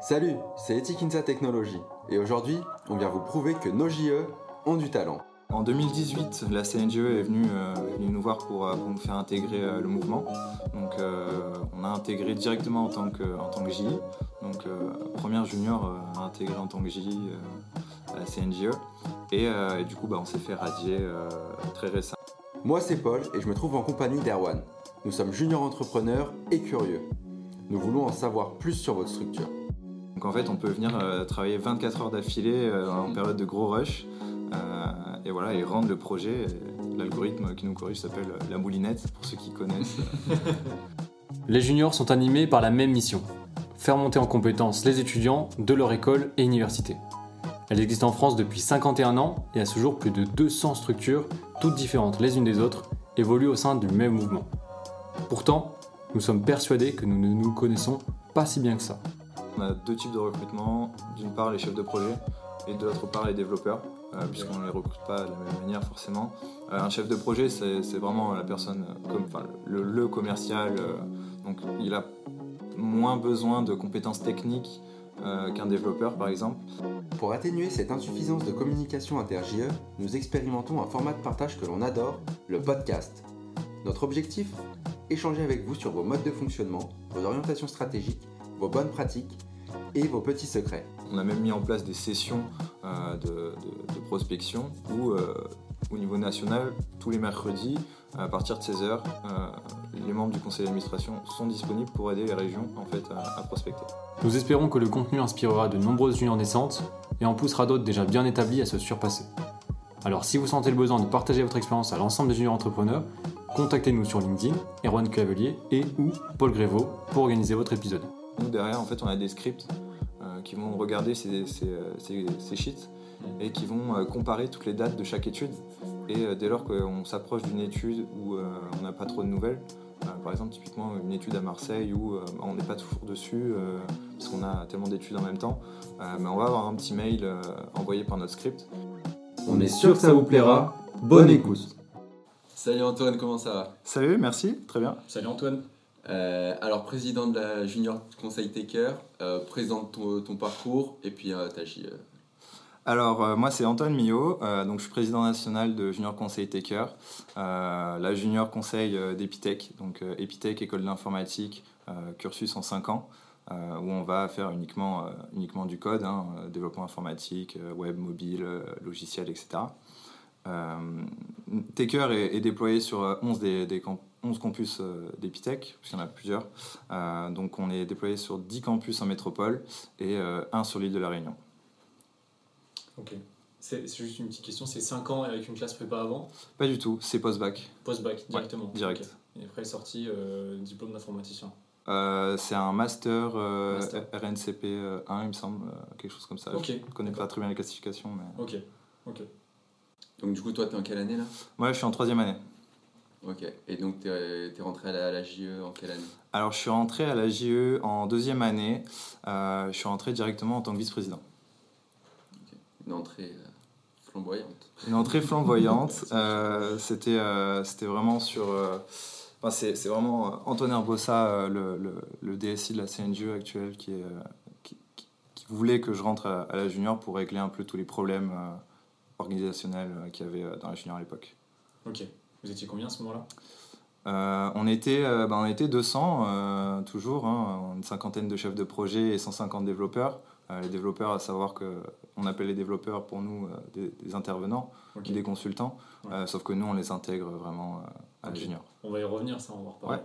Salut, c'est Etikinsa Technologies et aujourd'hui, on vient vous prouver que nos JE ont du talent. En 2018, la CNGE est venue, euh, venue nous voir pour, euh, pour nous faire intégrer euh, le mouvement. Donc, euh, on a intégré directement en tant que, en tant que JI. Donc, euh, première junior à intégrer en tant que JI euh, à la CNGE. Et, et du coup, bah, on s'est fait radier très récemment. Moi, c'est Paul et je me trouve en compagnie d'Erwan. Nous sommes juniors entrepreneurs et curieux. Nous voulons en savoir plus sur votre structure. Donc, en fait, on peut venir euh, travailler 24 heures d'affilée euh, en période de gros rush. euh, et voilà, et rendre le projet. L'algorithme qui nous corrige s'appelle la moulinette, pour ceux qui connaissent. Les juniors sont animés par la même mission faire monter en compétence les étudiants de leur école et université. Elle existe en France depuis 51 ans et à ce jour plus de 200 structures, toutes différentes les unes des autres, évoluent au sein du même mouvement. Pourtant, nous sommes persuadés que nous ne nous connaissons pas si bien que ça. On a deux types de recrutement. D'une part, les chefs de projet et de l'autre part, les développeurs, euh, puisqu'on ne les recrute pas de la même manière forcément. Euh, un chef de projet, c'est vraiment la personne, euh, comme, enfin, le, le commercial. donc, il a moins besoin de compétences techniques euh, qu'un développeur, par exemple. Pour atténuer cette insuffisance de communication inter-JE, nous expérimentons un format de partage que l'on adore, le podcast. Notre objectif? Échanger avec vous sur vos modes de fonctionnement, vos orientations stratégiques, vos bonnes pratiques et vos petits secrets. On a même mis en place des sessions euh, de, de- de prospection où, euh, au niveau national, tous les mercredis, à partir de 16h, les membres du conseil d'administration sont disponibles pour aider les régions en fait, à, à prospecter. Nous espérons que le contenu inspirera de nombreuses juniors naissantes et en poussera d'autres déjà bien établis à se surpasser. Alors si vous sentez le besoin de partager votre expérience à l'ensemble des juniors entrepreneurs, contactez-nous sur LinkedIn, Erwan Clavelier et ou Paul Grévaux pour organiser votre épisode. Nous, derrière, en fait, on a des scripts euh, qui vont regarder ces, ces, euh, ces- ces sheets et qui vont euh, comparer toutes les dates de chaque étude. Et euh, dès lors qu'on s'approche d'une étude où euh, on n'a pas trop de nouvelles, euh, par exemple, typiquement une étude à Marseille où euh, on n'est pas toujours dessus euh, parce qu'on a tellement d'études en même temps, euh, mais on va avoir un petit mail euh, envoyé par notre script. On est sûr que ça vous plaira. Bonne écoute. Salut Antoine, comment ça va? Salut, merci, très bien. Salut Antoine Euh, Alors, président de la Junior Conseil Taker, euh, présente ton, parcours et puis euh, ta J. euh. Alors, euh, moi, c'est Antoine Millot, donc je suis président national de Junior Conseil Taker, la Junior Conseil d'Epitech, donc Epitech, école d'informatique, cursus en 5 ans, où on va faire uniquement, uniquement du code, hein, développement informatique, web, mobile, logiciel, etc. Taker est, déployé sur euh, 11, des, des 11 campus euh, d'Epitech, puisqu'il y en a plusieurs. Euh, donc, on est déployé sur 10 campus en métropole et euh, un sur l'île de la Réunion. Ok. C'est juste une petite question, c'est 5 ans avec une classe prépa avant, Pas du tout, c'est post-bac. post-bac directement. direct. Ok. Et après sortie, euh, diplôme d'informaticien. Euh, c'est un master, euh, Master. RNCP euh, 1, il me semble, euh, quelque chose comme ça. Ok. Je connais pas très bien les classifications, mais... Ok. Ok. Donc, du coup, toi, t'es en quelle année là? Moi, je suis en troisième année. Ok. Et donc, t'es es rentré à la, à la JE en quelle année? Alors, je suis rentré à la JE en deuxième année. Euh, je suis rentré directement en tant que vice-président. Une entrée euh, flamboyante. Une entrée flamboyante. euh, c'était, euh, c'était vraiment sur... euh, enfin, c'est, vraiment Antoine Herbossa, euh, le, le, le DSI de la CNGE actuelle, qui, est, euh, qui, qui- qui voulait que je rentre à, à la junior pour régler un peu tous les problèmes euh, organisationnels euh, qu'il y avait dans la junior à l'époque. Ok. Vous étiez combien à ce moment-là? Euh, on, était, euh, ben, on était 200, euh, toujours, hein, une cinquantaine de chefs de projet et 150 développeurs. Les développeurs, à savoir que on appelle les développeurs pour nous des, des intervenants, Ok. des consultants, Ouais. sauf que nous, on les intègre vraiment à Ok. la junior. On va y revenir, ça, on va en reparler.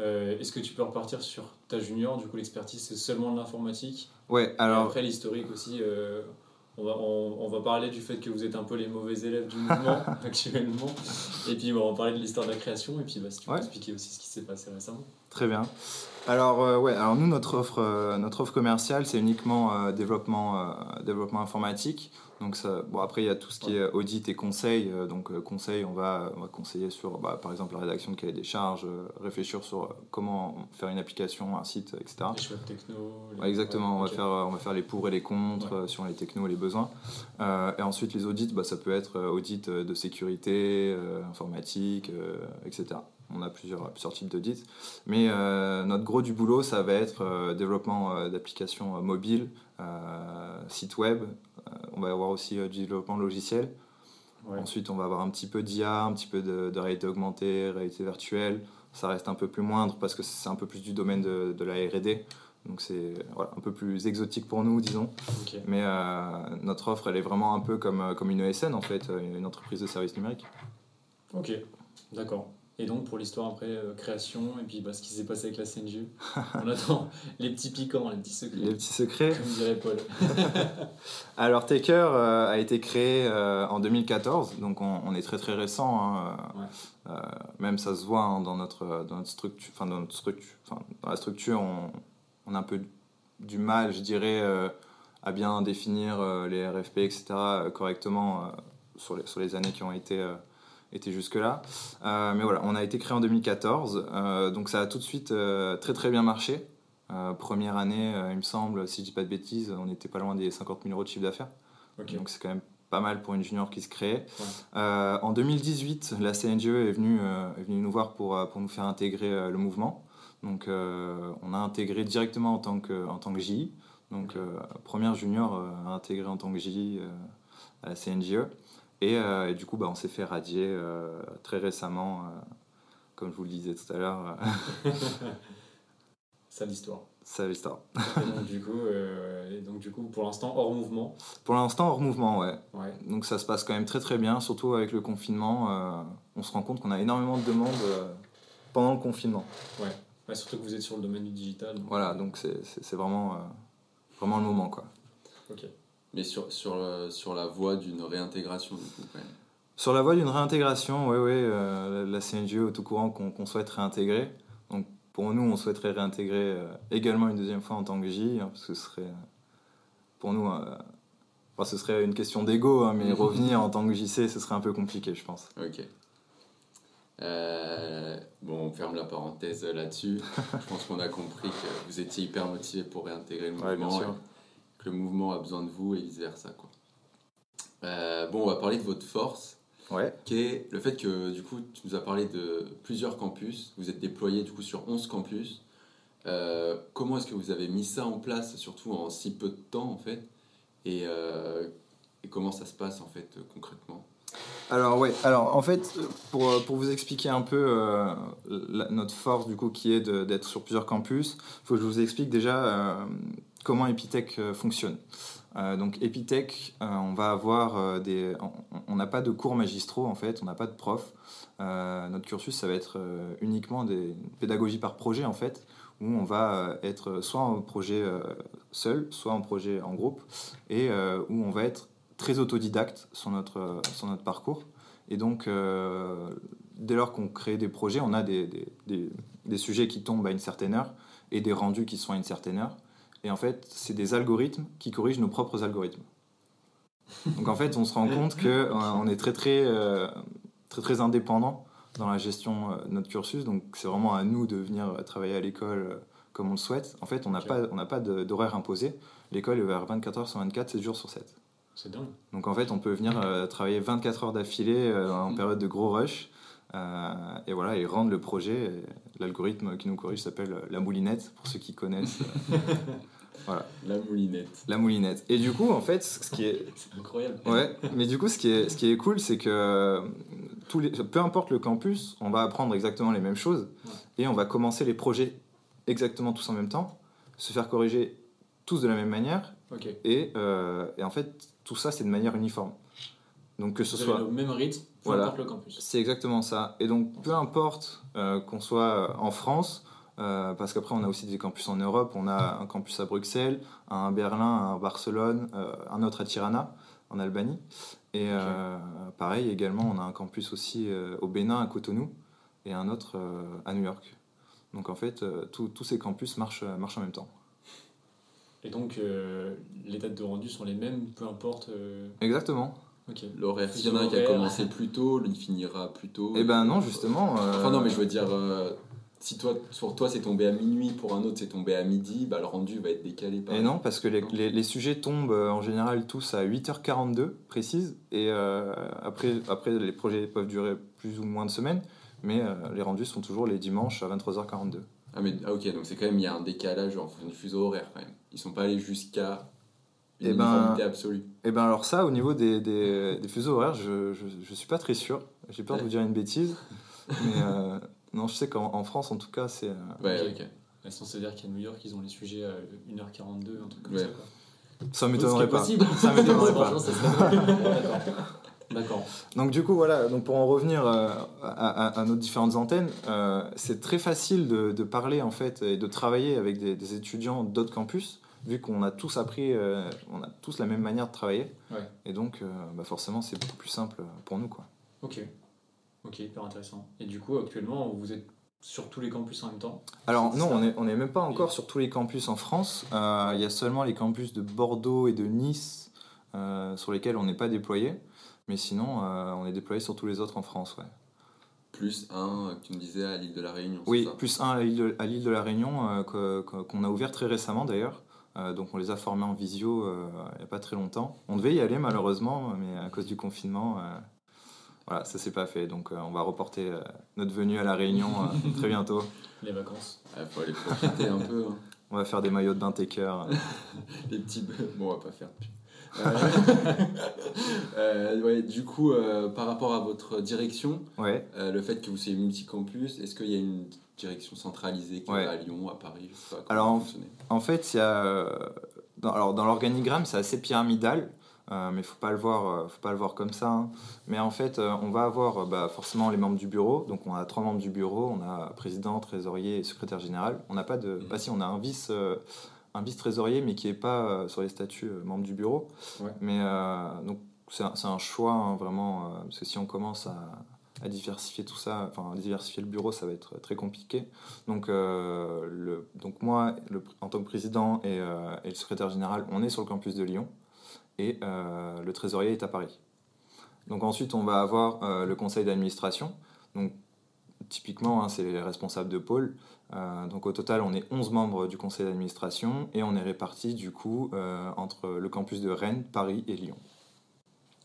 Ouais. Est-ce que tu peux repartir sur ta junior? Du coup, l'expertise, c'est seulement de l'informatique. Ouais, Et alors, après, l'historique aussi, on, va, on, on va parler du fait que vous êtes un peu les mauvais élèves du mouvement actuellement. Et puis, on va parler de l'histoire de la création. Et puis, bah, si tu peux expliquer aussi ce qui s'est passé récemment. très bien. Alors, euh, ouais, alors nous, notre offre, euh, notre offre commerciale, c'est uniquement euh, développement, euh, développement informatique. Donc, ça, bon, après, il y a tout ce qui est audit et conseil. Euh, donc, euh, conseil, on va, on va conseiller sur, bah, par exemple, la rédaction de cahier des charges, euh, réfléchir sur comment faire une application, un site, etc. Les choix de techno. les- Ouais, exactement, on, va faire, on va faire les pour et les contre Ouais. sur les technos et les besoins. Euh, et ensuite, les audits, bah, ça peut être audit de sécurité, euh, informatique, euh, etc. on a plusieurs, plusieurs types d'audits. Mais notre gros du boulot, ça va être développement d'applications mobiles, site web. On va avoir aussi du développement logiciel. Ensuite, on va avoir un petit peu d'IA, un petit peu de, de, réalité augmentée, réalité virtuelle. Ça reste un peu plus moindre parce que c'est un peu plus du domaine de, de la R&D. Donc c'est voilà, un peu plus exotique pour nous, disons. Mais euh, notre offre, elle est vraiment un peu comme, comme une ESN, en fait, une entreprise de services numériques. Ok, d'accord. Et donc pour l'histoire après, euh, création, et puis bah, ce qui s'est passé avec la CNG, on attend les petits piquants, les petits secrets. Les petits secrets. Comme dirait Paul. Alors Taker euh, a été créé en 2014, donc on, est très très récent. Hein, même ça se voit hein, dans, notre, dans notre structure, enfin dans notre structure, enfin, dans la structure, on, on a un peu du mal, je dirais, euh, à bien définir euh, les RFP, etc., euh, correctement sur les, sur, les, années qui ont été, été jusque-là. mais voilà, on a été créé en 2014, donc ça a tout de suite très très bien marché. première année, il me semble, si je dis pas de bêtises, on n'était pas loin des 50 000 euros de chiffre d'affaires. Donc c'est quand même pas mal pour une junior qui se crée. en 2018, la CNGE est venue, est venue nous voir pour, pour nous faire intégrer le mouvement. Donc euh, on a intégré directement en tant que, en tant que JI. Donc euh, première junior euh, à intégrer en tant que JI à la CNGE. Et, et, du coup, bah, on s'est fait radier très récemment, comme je vous le disais tout à l'heure. Ça l'histoire. Ça l'histoire. donc, du coup, et donc du coup, pour l'instant, hors mouvement Pour l'instant, hors mouvement, ouais. ouais. Donc ça se passe quand même très très bien, surtout avec le confinement. on se rend compte qu'on a énormément de demandes pendant le confinement. Ouais surtout que vous êtes sur le domaine du digital. Voilà, donc c'est vraiment, euh, vraiment le moment. Quoi. Ok. Mais sur, sur, euh, sur la voie d'une réintégration, du coup, quand même. Sur la voie d'une réintégration, oui, oui, euh, la CNGE est au tout courant qu'on souhaite réintégrer. Donc pour nous, on souhaiterait réintégrer également une deuxième fois en tant que J, hein, parce que ce serait, pour nous, ce serait une question d'ego, hein, mais revenir en tant que JC, ce serait un peu compliqué, je pense. Ok. Euh, bon, on ferme la parenthèse là-dessus. Je pense qu'on a compris que vous étiez hyper motivé pour réintégrer le mouvement, que le mouvement a besoin de vous et vice-versa. Quoi. Euh, bon, on va parler de votre force, ouais. qui est le fait que du coup, tu nous as parlé de plusieurs campus. Vous êtes déployé du coup sur 11 campus. Euh, comment est-ce que vous avez mis ça en place, surtout en si peu de temps en fait? Et, et comment ça se passe en fait concrètement? Alors ouais, alors en fait, pour, pour vous expliquer un peu euh, notre force du coup qui est d'être sur plusieurs campus, il faut que je vous explique déjà euh, comment Epitech euh, fonctionne. donc Epitech, on va avoir des, on n'a pas de cours magistraux en fait, on n'a pas de prof. notre cursus, ça va être uniquement des pédagogies par projet en fait, où on va être soit en projet seul, soit en projet en groupe, et où on va être très autodidacte sur notre, sur notre parcours. Et donc, euh, dès lors qu'on crée des projets, on a des, sujets qui tombent à une certaine heure et des rendus qui sont à une certaine heure. Et en fait, c'est des algorithmes qui corrigent nos propres algorithmes. Donc en fait, on se rend compte qu'on euh, est très très, euh, très très indépendant dans la gestion de notre cursus. Donc c'est vraiment à nous de venir travailler à l'école comme on le souhaite. En fait, on n'a pas, on pas d'horaire imposé. L'école est vers 24 heures sur 24, 7 jours sur 7. C'est dingue. Donc en fait, on peut venir euh, travailler 24 heures d'affilée euh, en mm. période de gros rush. Euh, et voilà, et rendre le projet. L'algorithme qui nous corrige s'appelle la moulinette, pour ceux qui connaissent. voilà. La moulinette. La moulinette. Et du coup, en fait, ce qui est. c'est incroyable. Ouais, mais du coup, ce qui est, ce qui est cool, c'est que tous les, peu importe le campus, on va apprendre exactement les mêmes choses et on va commencer les projets exactement tous en même temps, se faire corriger tous de la même manière. Et, et en fait, tout ça, c'est de manière uniforme. Donc que ce soit au même rythme, peu importe le campus. C'est exactement ça. Et donc peu importe euh, qu'on soit en France, euh, parce qu'après on a aussi des campus en Europe, on a un campus à Bruxelles, un à Berlin, un à Barcelone, euh, un autre à Tirana, en Albanie. Et pareil également, on a un campus aussi au Bénin, à Cotonou, et un autre à New York. Donc en fait, tous ces campus marchent, marchent en même temps. Et donc, euh, les dates de rendu sont les mêmes, peu importe. Euh, Exactement. L'horaire, s'il y en a un qui a commencé plus tôt, il finira plus tôt. Eh ben non, justement. Euh, enfin, non, mais je veux dire, si toi, sur toi c'est tombé à minuit, pour un autre c'est tombé à midi, bah, le rendu va être décalé. et non, parce que les, les, les, sujets tombent en général tous à 8h42 précise, et après, après les projets peuvent durer plus ou moins de semaines, mais euh, les rendus sont toujours les dimanches à 23h42. Ah, mais, ah, ok, donc c'est quand même, il y a un décalage en fonction du fuseau horaire quand même. Ils sont pas allés jusqu'à une Eh ben, absolue. Et ben alors ça, au niveau des, des, des fuseaux horaires, je, je, je suis pas très sûr. J'ai peur de vous dire une bêtise, mais euh, non, je sais qu'en en France, en tout cas, c'est... euh, Ouais, Ok. Elles sont c'est-à-dire qu'à New York, ils ont les sujets à 1h42, un truc comme Ouais. ça. Quoi. ça m'étonnerait pas. possible. Ça m'étonnerait pas. D'accord. D'accord. Donc du coup, voilà, donc pour en revenir euh, à, à- à nos différentes antennes, euh, c'est très facile de, de parler en fait et de travailler avec des, des étudiants d'autres campus, vu qu'on a tous appris, euh, on a tous la même manière de travailler. Ouais. Et donc, euh, bah forcément, c'est beaucoup plus simple pour nous. Quoi. Ok. Ok, hyper intéressant. Et du coup, actuellement, vous êtes sur tous les campus en même temps? Alors non, on n'est on est même pas encore sur tous les campus en France. Euh, Il y a seulement les campus de Bordeaux et de Nice euh, sur lesquels on n'est pas déployé. Mais sinon, euh, on est déployé sur tous les autres en France. Ouais. Plus un, que tu me disais, à l'île de la Réunion. Oui, ça? plus un à l'île de, la Réunion, euh, qu'on a ouvert très récemment d'ailleurs. Euh, donc on les a formés en visio euh, il n'y a pas très longtemps. On devait y aller malheureusement, mais à cause du confinement, euh, voilà, ça s'est pas fait. Donc euh, on va reporter euh, notre venue à la Réunion euh, très bientôt. Les vacances Il faut aller profiter un peu. hein. On va faire des maillots de bain Taker. Les petits. Bon, on va pas faire de pub. Euh, euh, ouais, du coup, euh, par rapport à votre direction, Ouais. euh, le fait que vous soyez multicampus, est-ce qu'il y a une direction centralisée qui Ouais. est à Lyon, à Paris Je sais pas Alors, en- fait, il y a, euh, dans, alors, dans l'organigramme, c'est assez pyramidal, euh, mais faut pas le voir, euh, faut pas le voir comme ça. hein. Mais en fait, euh, on va avoir bah, forcément les membres du bureau. Donc, on a trois membres du bureau. On a président, trésorier et secrétaire général. On n'a pas de, bah si, on a un vice, un vice trésorier, mais qui est pas sur les statuts membre du bureau. Ouais. Mais donc, c'est un, choix hein, vraiment, parce que si on commence à à diversifier tout ça, enfin diversifier le bureau, ça va être très compliqué. Donc, euh, moi, en tant que président et, euh, et le secrétaire général, on est sur le campus de Lyon et euh, le trésorier est à Paris. Donc ensuite, on va avoir le conseil d'administration. Donc typiquement, hein, c'est les responsables de pôle. Donc au total, on est 11 membres du conseil d'administration et on est répartis du coup entre le campus de Rennes, Paris et Lyon.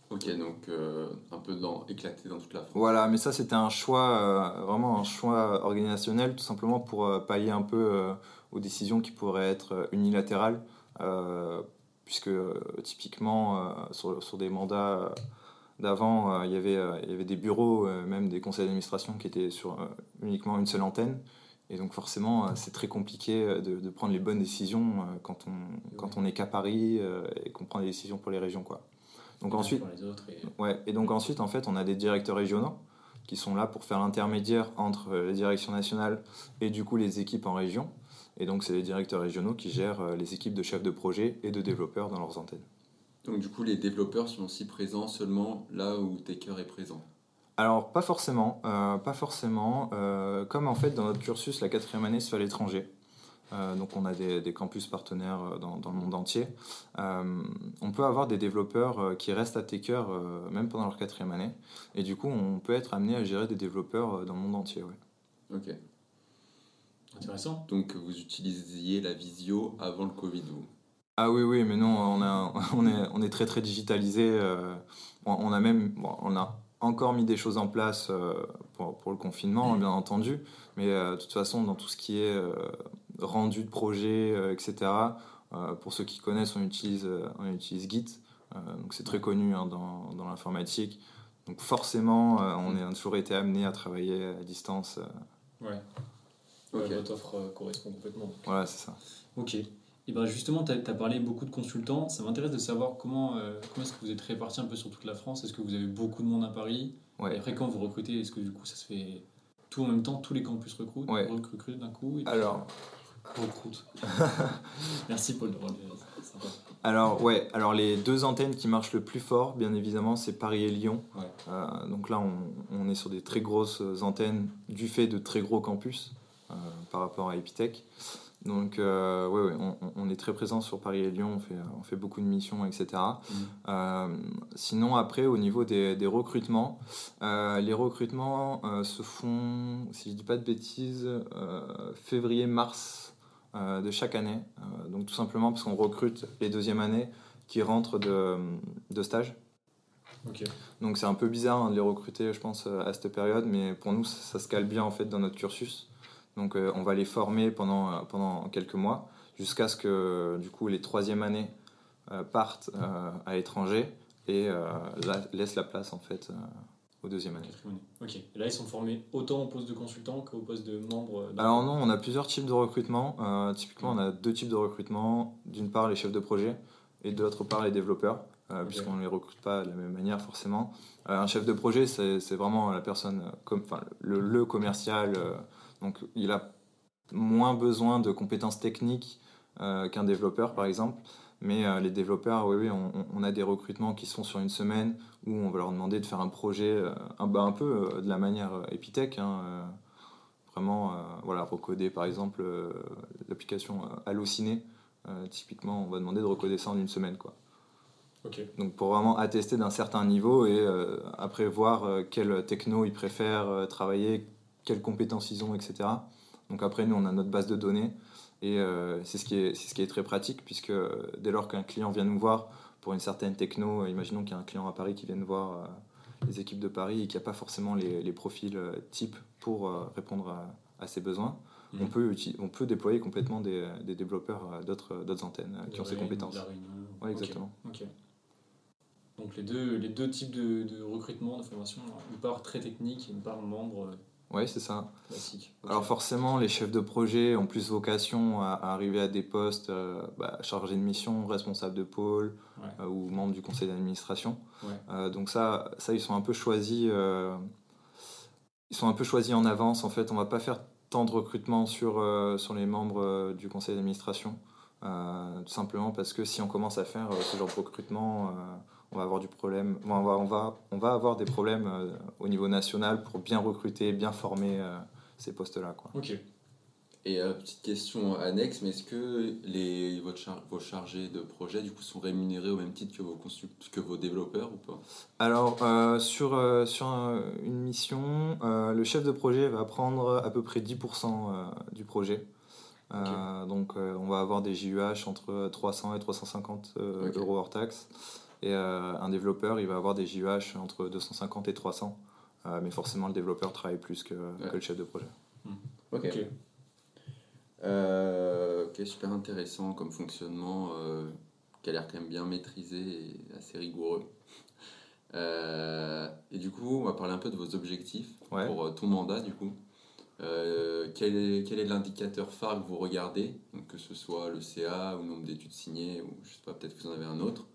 Ok, donc euh, un peu dans, éclaté dans toute la France. Voilà, mais ça c'était un choix, euh, vraiment un choix organisationnel, tout simplement pour euh, pallier un peu aux décisions qui pourraient être unilatérales, puisque typiquement sur, sur des mandats d'avant, il y avait, des bureaux, même des conseils d'administration qui étaient sur uniquement une seule antenne. Et donc forcément, c'est très compliqué de, de prendre les bonnes décisions quand on, quand on est qu'à Paris et qu'on prend des décisions pour les régions. Quoi. Donc ensuite, Pour les autres. Et... Ouais, et donc ensuite, en fait, on a des directeurs régionaux qui sont là pour faire l'intermédiaire entre euh, les directions nationales et du coup les équipes en région. Et donc, c'est les directeurs régionaux qui gèrent euh, les équipes de chefs de projet et de développeurs dans leurs antennes. Donc du coup, les développeurs sont aussi présents seulement là où Taker est présent? Alors, pas forcément, euh, pas forcément. euh, comme en fait, dans notre cursus, la quatrième année se fait à l'étranger. Euh, donc, on a des, des campus partenaires euh, dans, dans le monde entier. Euh, on peut avoir des développeurs qui restent à Taker euh, même pendant leur quatrième année. Et du coup, on peut être amené à gérer des développeurs dans le monde entier. ouais. Ok. Intéressant. Donc vous utilisiez la visio avant le Covid vous? Ah oui, oui, mais non, on, a, on, est, on est très très digitalisé. euh, on, a même, bon, on a encore mis des choses en place euh, pour, pour le confinement, bien entendu, mais euh, de toute façon, dans tout ce qui est euh, rendu de projet, euh, etc., euh, pour ceux qui connaissent, on utilise, euh, on utilise Git, euh, donc c'est très connu hein, dans, dans l'informatique. Donc forcément, euh, on, est, on a toujours été amené à travailler à distance. euh, Ouais. Votre offre euh, correspond complètement. voilà, c'est ça. Ok. Et ben justement, tu as, parlé beaucoup de consultants. Ça m'intéresse de savoir comment, euh, comment est-ce que vous êtes répartis un peu sur toute la France? Est-ce que vous avez beaucoup de monde à Paris? Ouais. Et après, quand vous recrutez, est-ce que du coup ça se fait tout en même temps? Tous les campus recrutent, Ouais. recrutent d'un coup et puis, Alors, Merci Paul de relever. c'est sympa. Alors ouais, alors les deux antennes qui marchent le plus fort, bien évidemment, c'est Paris et Lyon. Ouais. Euh, donc là, on, on est sur des très grosses antennes du fait de très gros campus euh, par rapport à Epitech. Donc euh, ouais, ouais, on, on est très présent sur Paris et Lyon, on fait, on fait beaucoup de missions, etc. Euh, sinon, après, au niveau des, des recrutements, euh, les recrutements euh, se font, si je dis pas de bêtises, euh, février-mars de chaque année. Euh, donc tout simplement parce qu'on recrute les deuxièmes années qui rentrent de, de stage. Donc c'est un peu bizarre hein, de les recruter, je pense, euh, à cette période, mais pour nous, ça, ça se cale bien en fait dans notre cursus. Donc euh, on va les former pendant, euh, pendant quelques mois, jusqu'à ce que du coup les troisième années euh, partent euh, à l'étranger et euh, la- laissent la place en fait aux deuxième année. Ok. Et là, ils sont formés autant au poste de consultant qu'au poste de membre. euh, Alors non, on a plusieurs types de recrutement. Euh, typiquement, on a deux types de recrutement. D'une part, les chefs de projet et de l'autre part, les développeurs, euh, puisqu'on ne les recrute pas de la même manière forcément. Euh, un chef de projet, c'est vraiment la personne, comme, enfin, le, le commercial. donc, il a moins besoin de compétences techniques qu'un développeur, par exemple. Mais euh, les développeurs, oui, oui, on, a des recrutements qui sont sur une semaine où on va leur demander de faire un projet euh, un, bah, un peu euh, de la manière Epitech. hein, vraiment, voilà, recoder par exemple l'application Allociné. Typiquement, on va demander de recoder ça en une semaine. Quoi. Donc pour vraiment attester d'un certain niveau et euh, après voir euh, quel techno ils préfèrent euh, travailler, quelles compétences ils ont, etc. Donc après nous on a notre base de données et euh, c'est ce, qui est- ce qui est très pratique puisque euh, dès lors qu'un client vient nous voir pour une certaine techno, euh, imaginons qu'il y a un client à Paris qui vient nous voir les équipes de Paris et qu'il n'y a pas forcément les, les profils euh, types pour euh, répondre à, à ses besoins, Mhm. on, peut, on peut déployer complètement des, des développeurs euh, d'autres antennes qui ont ces compétences. Ok. exactement. Donc les deux, les deux types de, de recrutement, de formation, une part très technique et une part membre Oui, c'est ça. classique. Alors forcément, les chefs de projet ont plus vocation à, à arriver à des postes euh, bah, chargés de mission, responsables de pôle Ouais. euh, ou membres du conseil d'administration. Ouais. Euh, donc ça, ça, ils sont un peu choisis. ils sont un peu choisis en avance. En fait, on va pas faire tant de recrutement sur, sur les membres du conseil d'administration. tout simplement parce que si on commence à faire ce genre de recrutement, on va avoir du problème. On, va, on, va, on va avoir des problèmes euh, au niveau national pour bien recruter, bien former euh, ces postes-là. Quoi. Ok. Et euh, petite question annexe, mais est-ce que les, votre char- vos chargés de projet du coup sont rémunérés au même titre que vos, que vos développeurs ou pas? Alors, sur, sur un- une mission, le chef de projet va prendre à peu près 10% euh, du projet. Donc, on va avoir des JUH entre 300 et 350 euh, Ok. euros hors taxe. Et euh, un développeur, il va avoir des JUH entre 250 et 300. Euh, mais forcément, le développeur travaille plus que, que le chef de projet. Ok. Ok. Euh, ok, super intéressant comme fonctionnement, euh, qui a l'air quand même bien maîtrisé et assez rigoureux. Euh, et du coup, on va parler un peu de vos objectifs Ouais. pour ton mandat du coup. Euh, quel est, quel est l'indicateur phare que vous regardez, donc que ce soit le CA ou le nombre d'études signées, ou je sais pas, peut-être que vous en avez un autre.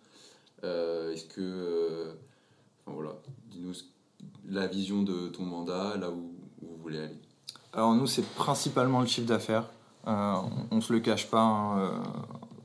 Euh, Est-ce que, euh, enfin voilà, dis-nous la vision de ton mandat, là où, vous voulez aller. Alors nous, c'est principalement le chiffre d'affaires. Euh, on ne se le cache pas, hein,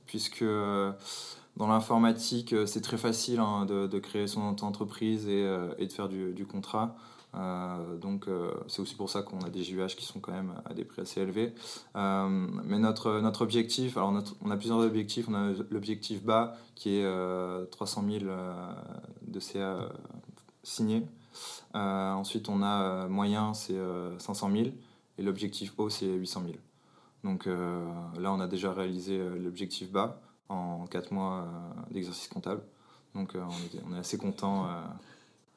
puisque dans l'informatique, c'est très facile hein, de, créer son entreprise et, de faire du contrat. Euh, donc euh, c'est aussi pour ça qu'on a des JUH qui sont quand même à des prix assez élevés. Euh, mais notre, notre objectif, alors on a plusieurs objectifs. On a l'objectif bas qui est euh, 300 000 euh, de CA signés. Ensuite, on a moyen, c'est euh, 500 000. Et l'objectif haut, c'est 800 000. Donc là, on a déjà réalisé l'objectif bas en 4 mois d'exercice comptable. Donc on est assez content.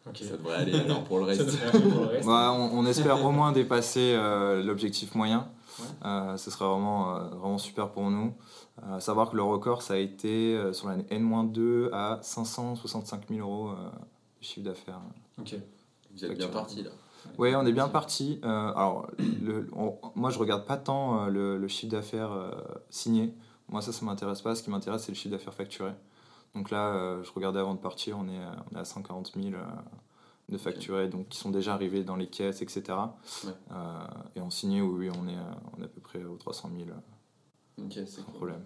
Ok. Ça devrait aller alors pour le reste. devrait aller pour le reste. Bah, on, on espère au moins dépasser euh, l'objectif moyen. Ouais. Euh, ce serait vraiment, euh, vraiment super pour nous. Euh, savoir que le record, ça a été euh, sur l'année N-2 à 565 000 euros euh, de chiffre d'affaires. Ok. Vous êtes bien parti là. Oui, on est bien parti. Euh, alors, le- on- moi, je regarde pas tant euh, le, le chiffre d'affaires euh, signé. Moi, ça, ça m'intéresse pas. Ce qui m'intéresse, c'est le chiffre d'affaires facturé. Donc là, euh, je regardais avant de partir, on est, à- on est à 140 000 euh, de facturés, donc qui sont déjà arrivés dans les caisses, etc. Ouais. Euh, et en signé, oui, on est, à- on est à peu près aux 300 000, euh, Ok, c'est cool. problème.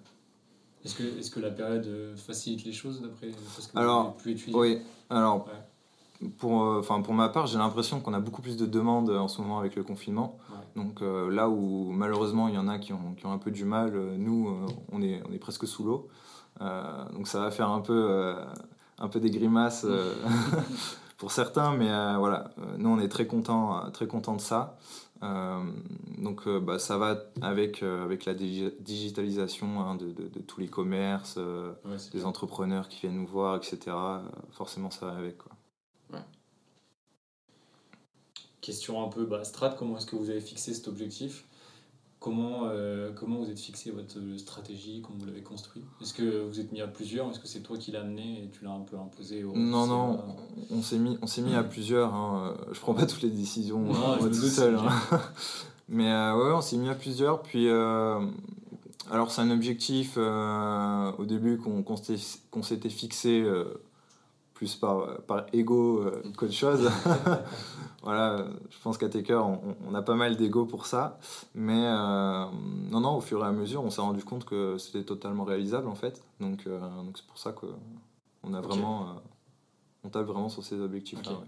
Est-ce que, est que la période euh, facilite les choses d'après parce que Alors, vous étudier Oui, alors, Ouais. pour, euh, pour ma part, j'ai l'impression qu'on a beaucoup plus de demandes en ce moment avec le confinement. Ouais. Donc euh, là où malheureusement il y en a qui ont, qui ont un peu du mal, euh, nous euh, on, est, on est presque sous l'eau. Euh, donc ça va faire un peu, euh, un peu des grimaces euh, pour certains, mais voilà, nous on est très contents, très contents de ça. Donc bah, ça va avec, avec la digitalisation hein, de, tous les commerces, des entrepreneurs qui viennent nous voir, etc. forcément, ça va avec. Quoi. Question un peu bah, strat, comment est-ce que vous avez fixé cet objectif? Comment, euh, comment vous êtes fixé votre stratégie Comment vous l'avez construit? Est-ce que vous êtes mis à plusieurs? Est-ce que c'est toi qui l'as amené et tu l'as un peu imposé au Non, non, on s'est mis, on s'est mis à plusieurs. Hein. Je prends pas toutes les décisions non, moi tout seul. Hein. Mais euh, ouais, on s'est mis à plusieurs. Puis, euh, alors c'est un objectif au début qu'on, qu'on s'était fixé plus par, par ego euh, qu'autre chose. voilà, je pense qu'à Taker, on, on, a pas mal d'ego pour ça. Mais euh, non, non, au fur et à mesure, on s'est rendu compte que c'était totalement réalisable en fait. Donc euh, donc c'est pour ça qu'on a vraiment. on tape vraiment sur ces objectifs-là.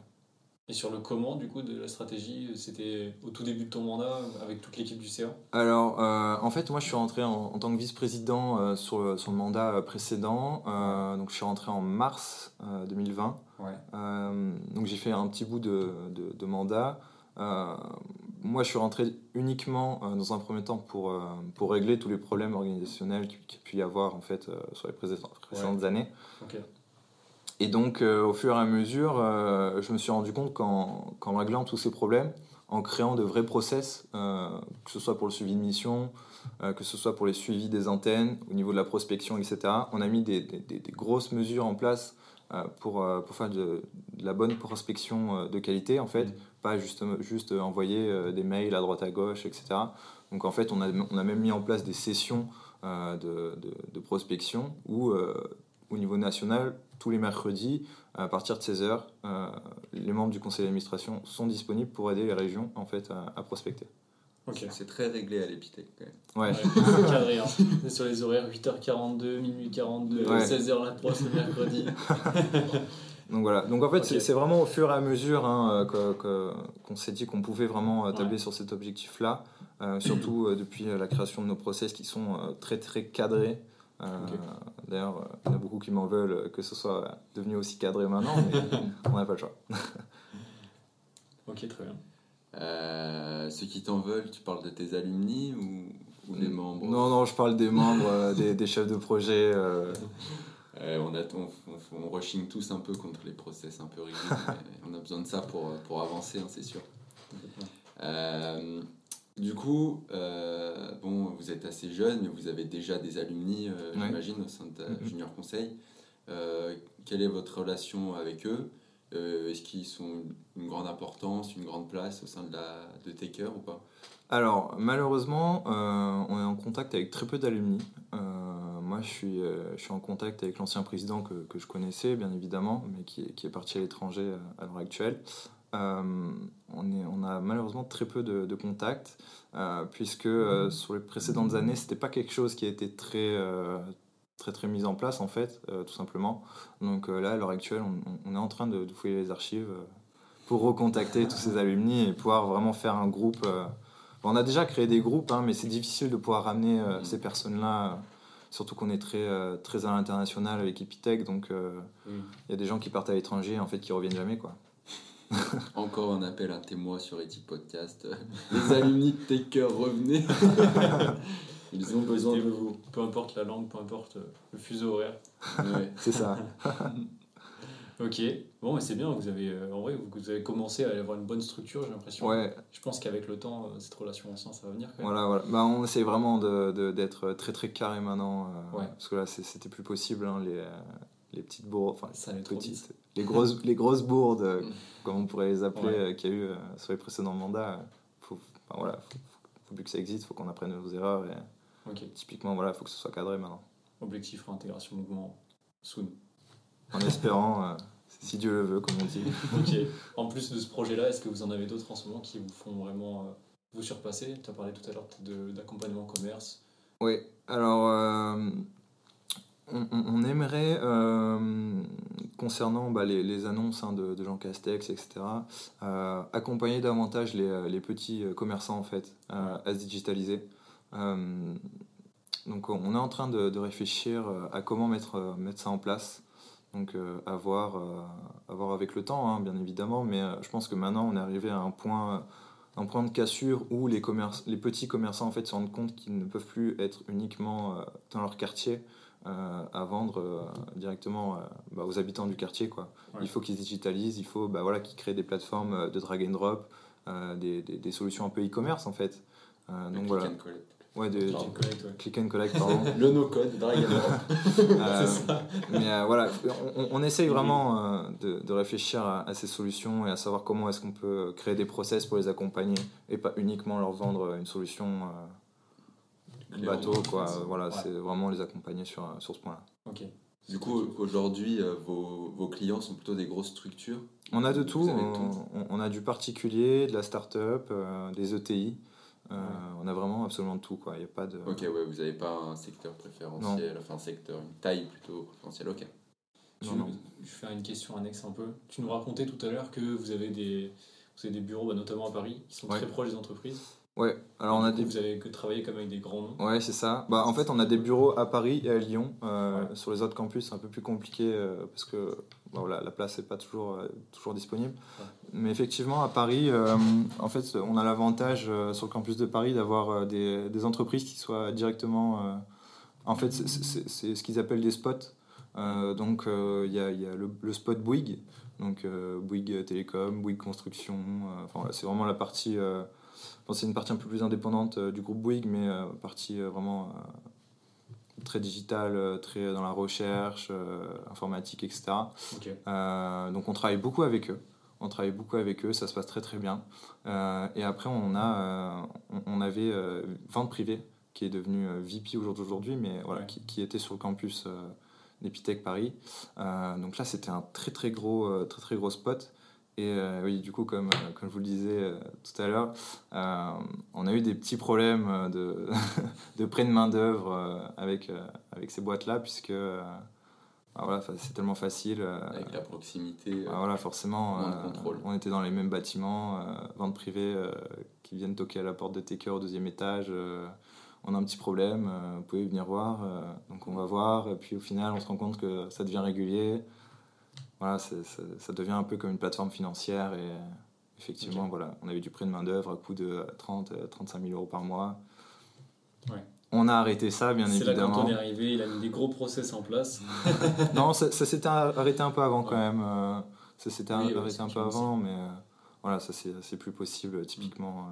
Et sur le comment du coup de la stratégie, c'était au tout début de ton mandat avec toute l'équipe du CA Alors euh, en fait moi je suis rentré en, tant que vice-président euh, sur, le, sur, le, mandat précédent, euh, donc je suis rentré en mars 2020. donc j'ai fait un petit bout de, de, mandat. moi je suis rentré uniquement dans un premier temps pour, pour régler tous les problèmes organisationnels qu'il qu a pu y avoir en fait sur les précédentes années. Et donc, euh, au fur et à mesure, euh, je me suis rendu compte qu'en réglant tous ces problèmes, en créant de vrais process, euh, que ce soit pour le suivi de mission, que ce soit pour les suivis des antennes, au niveau de la prospection, etc., on a mis des, des, grosses mesures en place pour, pour faire de, la bonne prospection de qualité, en fait, mmh. pas juste, juste envoyer des mails à droite à gauche, etc. Donc, en fait, on a, on a même mis en place des sessions de, de, de, prospection où, au niveau national, tous les mercredis, à partir de 16h, euh, les membres du conseil d'administration sont disponibles pour aider les régions en fait, à, prospecter. C'est très réglé à quand même. Ouais. carré, hein. Sur les horaires 8h42, minuit 42, 16h la proche le mercredi. Donc voilà. Donc en fait, c'est vraiment au fur et à mesure hein, qu'on s'est dit qu'on pouvait vraiment euh, tabler sur cet objectif-là. Euh, surtout depuis la création de nos process qui sont très très cadrés. Euh, d'ailleurs, euh, il y en a beaucoup qui m'en veulent que ce soit devenu aussi cadré maintenant, mais on n'a pas le choix. ok, très bien. Euh, ceux qui t'en veulent, tu parles de tes alumni ou, ou des membres? Non, non, je parle des membres, des, chefs de projet. on, a, on, on, rushing tous un peu contre les process un peu rigides. on a besoin de ça pour, pour avancer, hein, c'est sûr. Du coup, euh, bon, vous êtes assez jeune, vous avez déjà des alumni, euh, j'imagine, au sein de mm-hmm. Junior Conseil. Euh, quelle est votre relation avec eux? Est-ce qu'ils sont une grande importance, une grande place au sein de, la, de Taker ou pas? Alors, malheureusement, on est en contact avec très peu d'alumni. moi, je suis, je suis en contact avec l'ancien président que, que, je connaissais, bien évidemment, mais qui est parti à l'étranger à l'heure actuelle. Euh, on, est, on, a malheureusement très peu de, contacts, euh, puisque euh, sur les précédentes années, c'était pas quelque chose qui a été très, très, très mis en place, en fait, tout simplement. Donc là, à l'heure actuelle, on, est en train de, fouiller les archives pour recontacter tous ces alumni et pouvoir vraiment faire un groupe. on a déjà créé des groupes, hein, mais c'est difficile de pouvoir ramener ces personnes-là surtout qu'on est très, très à l'international avec Epitech, donc il y a des gens qui partent à l'étranger en fait qui reviennent jamais quoi. Encore un appel à témoin sur Ethic Podcast. Les alumni de Taker, revenez. Ils ont besoin de vous. Peu importe la langue, peu importe euh, le fuseau horaire. c'est ça. ok, bon, mais c'est bien. Vous avez, euh, en vrai, vous avez commencé à avoir une bonne structure, j'ai l'impression. Ouais. Je pense qu'avec le temps, euh, cette relation ancienne, ça va venir. Quand même. Voilà, voilà. Bah, on essaie vraiment d'être de, très très carré maintenant. Parce que là, c'était plus possible. Hein, les, les petites bourdes, enfin les petites, les grosses, les grosses bourdes, euh, comme on pourrait les appeler, euh, qu'il y a eu euh, sur les précédents mandats. Faut, enfin, voilà, faut, faut, plus que ça existe, faut qu'on apprenne nos erreurs. Et Typiquement, voilà, faut que ce soit cadré maintenant. Objectif réintégration mouvement soon. En espérant, si Dieu le veut, comme on dit. ok. En plus de ce projet-là, est-ce que vous en avez d'autres en ce moment qui vous font vraiment vous surpasser? Tu as parlé tout à l'heure d'accompagnement commerce. Oui, alors on, aimerait, euh, concernant bah, les, annonces hein, de, Jean Castex, etc., euh, accompagner davantage les, euh, petits commerçants en fait à se digitaliser. donc on est en train de, réfléchir à comment mettre, ça en place. Donc à voir, avec le temps, hein, bien évidemment, mais je pense que maintenant on est arrivé à un point un point de cassure où les, les petits commerçants en fait se rendent compte qu'ils ne peuvent plus être uniquement dans leur quartier, euh, à vendre euh, directement euh, bah, aux habitants du quartier. Quoi. Il faut qu'ils se digitalisent, il faut bah, voilà, qu'ils créent des plateformes de drag and drop des, des, des, solutions un peu e-commerce en fait. donc click voilà. And collect. Ouais, de, click, and collect, ouais. click and collect, pardon. le no-code, Dragon C'est ça. Mais voilà, on, on essaye vraiment de, de, réfléchir à, à, ces solutions et à savoir comment est-ce qu'on peut créer des process pour les accompagner et pas uniquement leur vendre une solution bateau, quoi. Voilà, c'est vraiment les accompagner sur, sur ce point-là. Ok. Du coup, aujourd'hui, euh, vos, vos, clients sont plutôt des grosses structures On a de tout. On, on, a du particulier, de la start-up, euh, des ETI. Euh, on a vraiment absolument de tout. Quoi. Il y a pas de... Ok, ouais, vous n'avez pas un secteur préférentiel, enfin un secteur, une taille plutôt préférentielle. Ok. Tu, non, Je vais faire une question annexe un peu. Tu nous racontais tout à l'heure que vous avez des, vous avez des bureaux, bah, notamment à Paris, qui sont très proches des entreprises. Ouais, alors on a des... Vous avez que travaillé comme avec des grands noms Ouais, c'est ça. Bah, en fait, on a des bureaux à Paris et à Lyon. Euh, ouais. Sur les autres campus, c'est un peu plus compliqué euh, parce que bah, voilà, la place n'est pas toujours, euh, toujours disponible. Ouais. Mais effectivement, à Paris, en fait, on a l'avantage sur le campus de Paris d'avoir des, des, entreprises qui soient directement. en fait, c'est ce qu'ils appellent des spots. donc, il y a, y, a, le, le spot Bouygues, donc Bouygues Télécom, Bouygues Construction. Enfin, c'est vraiment la partie c'est une partie un peu plus indépendante euh, du groupe Bouygues, mais euh, partie euh, vraiment très digitale, très dans la recherche, informatique, etc. Okay. donc on travaille beaucoup avec eux. On travaille beaucoup avec eux, ça se passe très très bien. et après, on, a, on, avait Vente Privée, qui est devenu VP aujourd'hui, mais voilà, ouais. qui, qui, était sur le campus d'Epitech Paris. donc là, c'était un très très gros, très, très gros spot. Et euh, oui, du coup, comme, euh, comme je vous le disais euh, tout à l'heure, euh, on a eu des petits problèmes de, de prêt de main-d'œuvre avec, avec ces boîtes-là, puisque bah, voilà, c'est tellement facile. avec la proximité. Bah, voilà, forcément, on était dans les mêmes bâtiments, vente privée qui viennent toquer à la porte de Taker au deuxième étage. on a un petit problème, vous pouvez venir voir. donc on va voir, et puis au final, on se rend compte que ça devient régulier voilà, ça, ça, devient un peu comme une plateforme financière et effectivement, okay. voilà, on avait du prêt de main-d'œuvre à coût de 30 35 000 euros par mois. Ouais. On a arrêté ça, bien évidemment. C'est là quand on est arrivé, il a mis des gros process en place. non, ça, ça s'était arrêté un peu avant quand même. Euh, ça s'était oui, arrêté un peu avant, mais euh, voilà, ça c'est plus possible typiquement.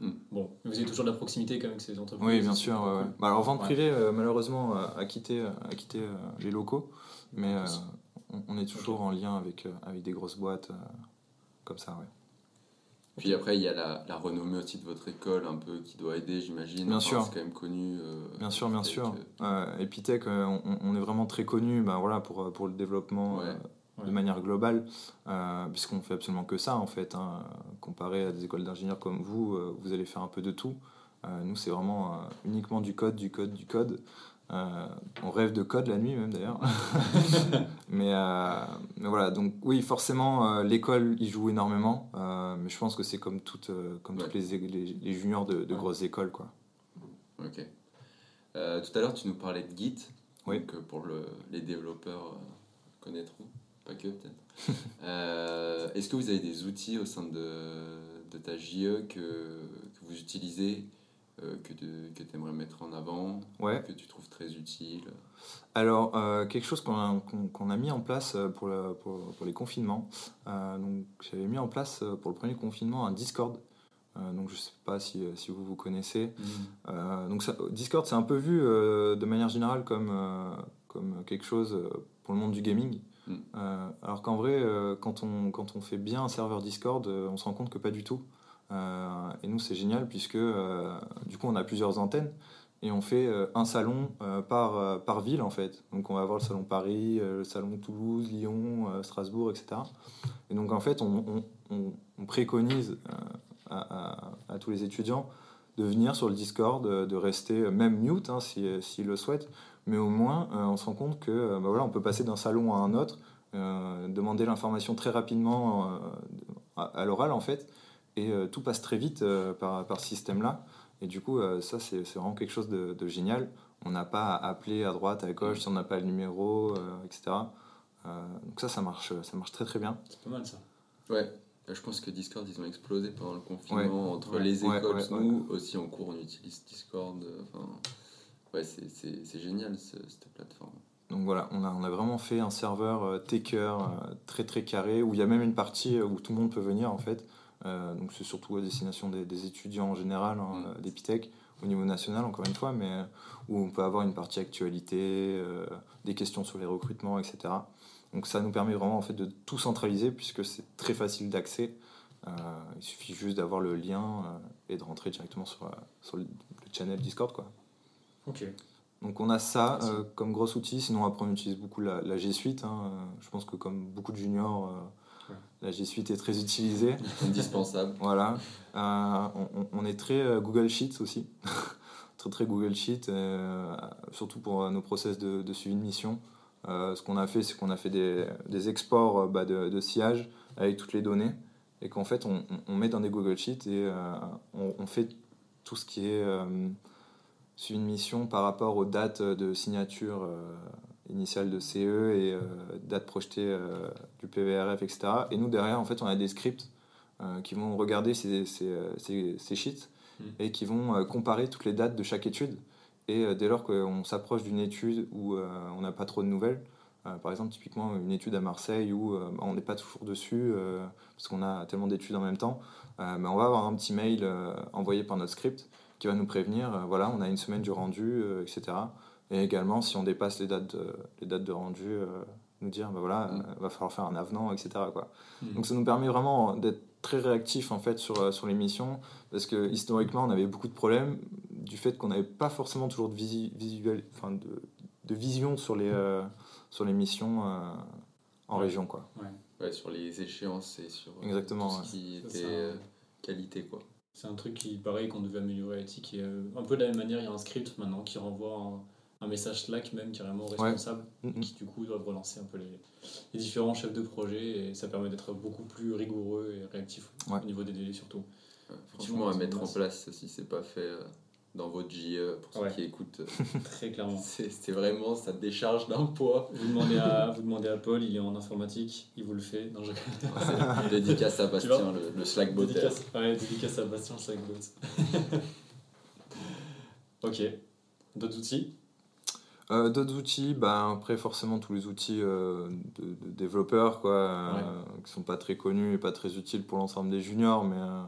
Euh... Bon, vous avez toujours de la proximité quand même avec ces entreprises Oui, bien sûr. Ouais, bah, alors, vente privée, euh, malheureusement, a quitté, a quitté les locaux, mais on est toujours okay. en lien avec, euh, avec des grosses boîtes euh, comme ça, ouais. Puis après, il y a la, la, renommée aussi de votre école, un peu, qui doit aider, j'imagine. Bien enfin, sûr. C'est quand même connu. Euh, bien sûr, bien sûr. Euh, Epitech, on, on, est vraiment très connu ben, voilà, pour, pour le développement ouais. de ouais. manière globale, puisqu'on fait absolument que ça, en fait. Hein. Comparé à des écoles d'ingénieurs comme vous, vous allez faire un peu de tout. nous, c'est vraiment uniquement du code, du code, du code. Euh, on rêve de code la nuit même d'ailleurs. mais, euh, mais, voilà, donc oui, forcément, euh, l'école y joue énormément. Mais je pense que c'est comme, toute, euh, comme ouais. toutes les, les, les, juniors de, de ouais. grosses écoles. Quoi. Ok. Tout à l'heure, tu nous parlais de Git. Oui. Que pour le, les développeurs connaîtront. Pas que peut-être. Est-ce que vous avez des outils au sein de, de ta JE que, que vous utilisez euh, que tu aimerais mettre en avant, ouais. que tu trouves très utile Alors, euh, quelque chose qu'on a, qu qu a, mis en place pour, le, pour, pour les confinements. Euh, donc, j'avais mis en place pour le premier confinement un Discord. donc, je ne sais pas si, si, vous vous connaissez. Mmh. donc, ça, Discord, c'est un peu vu de manière générale comme, comme quelque chose pour le monde du gaming. Mmh. alors qu'en vrai, quand, on, quand on fait bien un serveur Discord, on se rend compte que pas du tout. Euh, et nous, c'est génial puisque euh, du coup, on a plusieurs antennes et on fait euh, un salon par, par ville en fait. Donc, on va avoir le salon Paris, le salon Toulouse, Lyon, Strasbourg, etc. Et donc, en fait, on, on, on préconise à, tous les étudiants de venir sur le Discord, de rester même mute hein, s'ils si, si le souhaitent, mais au moins on se rend compte que bah voilà, on peut passer d'un salon à un autre, demander l'information très rapidement à l'oral en fait, et euh, tout passe très vite euh, par, par ce système-là. Et du coup, euh, ça, c'est vraiment quelque chose de, de génial. On n'a pas à appeler à droite, à gauche, si on n'a pas le numéro, etc. donc ça, ça marche, ça marche très très bien. C'est pas mal ça. Ouais, je pense que Discord, ils ont explosé pendant le confinement ouais. entre ouais. les écoles. Ouais, nous aussi en cours, on utilise Discord. Enfin, ouais, c'est génial cette plateforme. Donc voilà, on a, on a vraiment fait un serveur euh, taker euh, très très carré où il y a même une partie où tout le monde peut venir en fait. Donc c'est surtout à destination des, des étudiants en général, hein, Mm. d'Epitech, au niveau national encore une fois, mais où on peut avoir une partie actualité, des questions sur les recrutements, etc. Donc ça nous permet vraiment en fait de tout centraliser puisque c'est très facile d'accès. Euh, il suffit juste d'avoir le lien euh, et de rentrer directement sur, euh, sur le, le channel Discord. Quoi. Ok. Donc on a ça euh, comme gros outil. Sinon après on utilise beaucoup la, la G Suite. hein. Euh, Je pense que comme beaucoup de juniors, euh. La G Suite est très utilisée. Indispensable. Voilà. Euh, on, est très euh, Google Sheets aussi. très très Google Sheets, euh, surtout pour nos process de, de suivi de mission. Euh, ce qu'on a fait, c'est qu'on a fait des, des exports bah, de, de sillage avec toutes les données et qu'en fait on, met dans des Google Sheets et on, on fait tout ce qui est suivi de mission par rapport aux dates de signature initiale de CE et euh, date projetée euh, du PVRF, etc. Et nous derrière, en fait, on a des scripts euh, qui vont regarder ces, ces, ces- ces sheets Mm. et qui vont comparer toutes les dates de chaque étude. Et dès lors qu'on s'approche d'une étude où on n'a pas trop de nouvelles, par exemple, typiquement une étude à Marseille où on n'est pas toujours dessus parce qu'on a tellement d'études en même temps, mais on va avoir un petit mail envoyé par notre script qui va nous prévenir, voilà, on a une semaine du rendu, etc. Et également, si on dépasse les dates de, les dates de rendu, euh, nous dire, bah voilà, Mm. euh, va falloir faire un avenant, etc. Quoi. Mm. Donc ça nous permet vraiment d'être très réactif en fait sur, euh, sur les missions parce que historiquement on avait beaucoup de problèmes du fait qu'on n'avait pas forcément toujours de, visi- visuel, enfin de, de vision sur les, euh, sur les missions euh, en Ouais. région. Quoi. Ouais, sur les échéances et sur Exactement, tout ouais. ce qui C'est était ça. euh, qualité. Quoi. C'est un truc qui paraît qu'on devait améliorer à Ethic. Et, euh, un peu de la même manière, il y a un script maintenant qui renvoie un, un message Slack même carrément aux responsables Mhm. qui du coup doivent relancer un peu les, les différents chefs de projet et ça permet d'être beaucoup plus rigoureux et réactif Ouais. au niveau des délais surtout. Ouais, Effectivement, franchement, à mettre en place si c'est pas fait euh, dans votre JE, pour ceux Ouais. qui écoutent, euh, Très clairement. c'est vraiment, ça décharge d'un poids. Vous demandez, à, vous demandez à Paul, il est en informatique, il vous le fait. Non, je... Dédicace à Bastien, le, le Slack botter. dédicace, ouais, dédicace à Bastien Slackbot. ok. D'autres outils? Euh, D'autres outils, bah, après forcément tous les outils euh, de, de développeurs quoi, euh, qui sont pas très connus et pas très utiles pour l'ensemble des juniors, mais euh,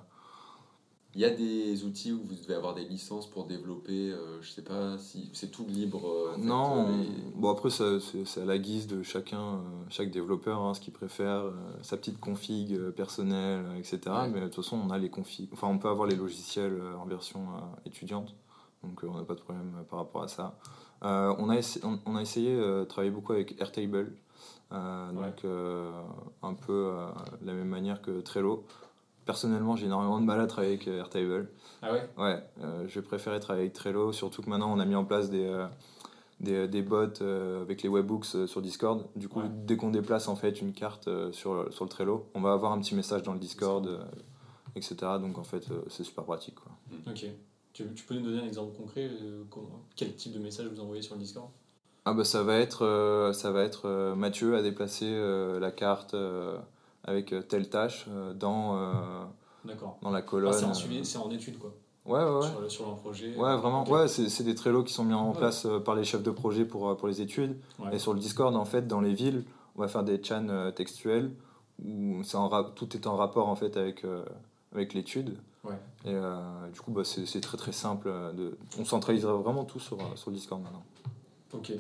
Il y a des outils où vous devez avoir des licences pour développer, euh, je sais pas si c'est tout libre. euh, en Non, bon après c'est à la guise de chacun, euh, chaque développeur, hein, ce qu'il préfère, euh, sa petite config euh, personnelle, euh, etc. Ouais. Mais de toute façon, on a les configs, enfin on peut avoir les logiciels euh, en version euh, étudiante, donc euh, on n'a pas de problème euh, par rapport à ça. Euh, on, a on, on a essayé euh, de travailler beaucoup avec Airtable, euh, Ouais. donc un peu de la même manière que Trello. Personnellement, j'ai énormément de mal à travailler avec Airtable. Ah ouais? Ouais, je préférais travailler avec Trello, surtout que maintenant on a mis en place des, des, des bots euh, avec les webhooks euh, sur Discord. Du coup, Ouais. dès qu'on déplace en fait une carte euh, sur, sur le Trello, on va avoir un petit message dans le Discord, etc. Donc en fait, c'est super pratique. Quoi. Ok. Tu, tu peux nous donner un exemple concret euh, comment- Quel type de message vous envoyez sur le Discord? Ah bah ça va être, euh, ça va être euh, Mathieu a déplacé euh, la carte avec telle tâche dans, dans la Ah, colonne. c'est en suivi, c'est en étude quoi. Ouais, ouais, ouais. Sur, un projet. Ouais, vraiment. Ouais, c'est c'est des Trello qui sont mis en Ouais. place par les chefs de projet pour, pour les études. Ouais. Et sur le Discord, en fait, dans les villes, on va faire des chans textuels où c'est en tout est en rapport en fait avec, avec l'étude. Ouais. Et euh, du coup, bah, c'est très très simple. De... On centralisera vraiment tout sur, euh, sur Discord maintenant. Ok,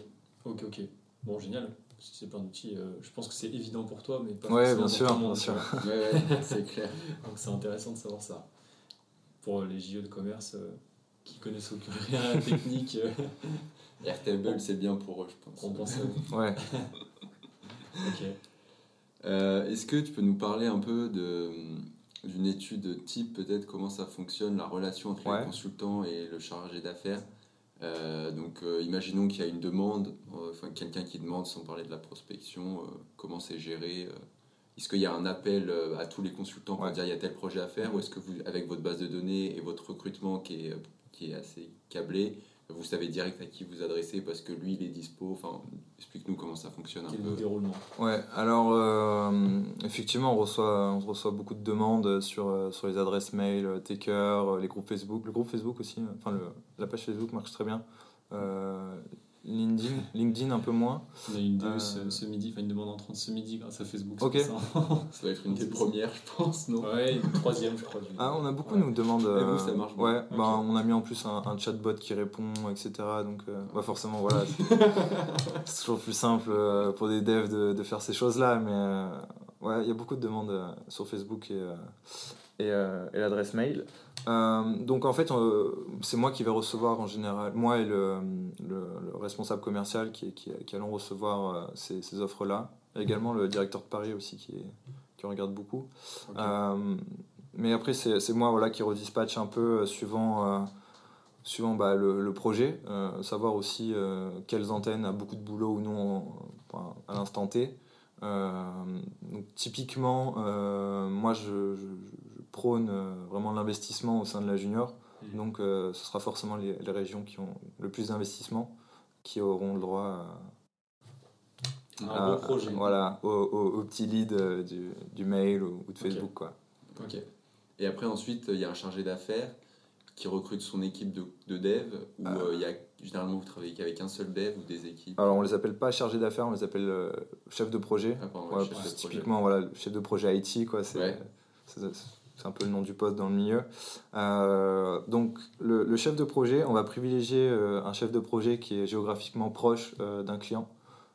ok, ok. Bon, génial. Si C'est pas un outil, euh, je pense que c'est évident pour toi, mais pas Ouais, bien pour sûr, tout le monde, bien sûr. Ouais, ouais, c'est clair. Donc c'est intéressant de savoir ça. Pour les JE de commerce euh, qui connaissent aucun rien à la technique, euh, Airtable, c'est bien pour eux, je pense. on pense à vous. Ouais. Ok. Euh, Est-ce que tu peux nous parler un peu de d'une étude type, peut-être comment ça fonctionne, la relation entre Ouais. les consultants et le chargé d'affaires Euh, Donc, euh, imaginons qu'il y a une demande, euh, enfin quelqu'un qui demande, sans parler de la prospection, comment c'est géré Est-ce qu'il y a un appel à tous les consultants pour Ouais. dire il y a tel projet à faire Ou est-ce que vous, avec votre base de données et votre recrutement qui est, qui est assez câblé, vous savez direct à qui vous adresser parce que lui il est dispo Enfin, explique-nous comment ça fonctionne un Quel est peu. le déroulement Ouais, alors euh, effectivement, on reçoit, on reçoit beaucoup de demandes sur, euh, sur les adresses mail, euh, Taker, les groupes Facebook, le groupe Facebook aussi, enfin le, la page Facebook marche très bien. Euh, LinkedIn, LinkedIn un peu moins. On a eu une DE Euh. ce, ce midi, enfin une demande entrante ce midi grâce à Facebook. Ok. ça. Ça va être une des premières, je pense, non ouais, une troisième, je crois. du- Ah, on a beaucoup Ouais. nous demandent. Et vous, euh, ça marche bien Ouais, Ok. bah, on a mis en plus un, un chatbot qui répond, etc. Donc, euh, bah, forcément, voilà. c'est toujours plus simple euh, pour des devs de, de faire ces choses-là, mais euh, ouais, il y a beaucoup de demandes euh, sur Facebook et, euh, et, euh, et l'adresse mail. Euh, donc en fait, euh, c'est moi qui vais recevoir en général, moi et le, le- le responsable commercial qui, qui, qui allons recevoir euh, ces, ces offres-là. Également le directeur de Paris aussi qui, qui regarde beaucoup. Euh, mais après, c'est c'est moi voilà, qui redispatche un peu euh, suivant, euh, suivant bah, le, le projet, euh, savoir aussi euh, quelles antennes a beaucoup de boulot ou non enfin, à l'instant T. Euh, donc, typiquement, euh, moi je, je- je prône euh, vraiment l'investissement au sein de la junior. Mhm. Donc euh, ce sera forcément les, les régions qui ont le plus d'investissement qui auront le droit à, Un à- beau projet. voilà, au, au- au petit lead euh, du, du mail ou, ou de Ok. Facebook. Quoi. Ok. Et après, ensuite, il y a un chargé d'affaires qui recrute son équipe de, de dev, ou Ah. euh, il y a, généralement vous travaillez qu'avec un seul dev ou des équipes? Alors on les appelle pas chargés d'affaires, on les appelle euh, chefs de projet. Ah, pardon, Ouais, chef de que projet. typiquement, voilà, chef de projet IT, quoi, c'est Ouais. C'est- un peu le nom du poste dans le milieu. Euh, donc, le, chef de projet, on va privilégier euh, un chef de projet qui est géographiquement proche euh, d'un client,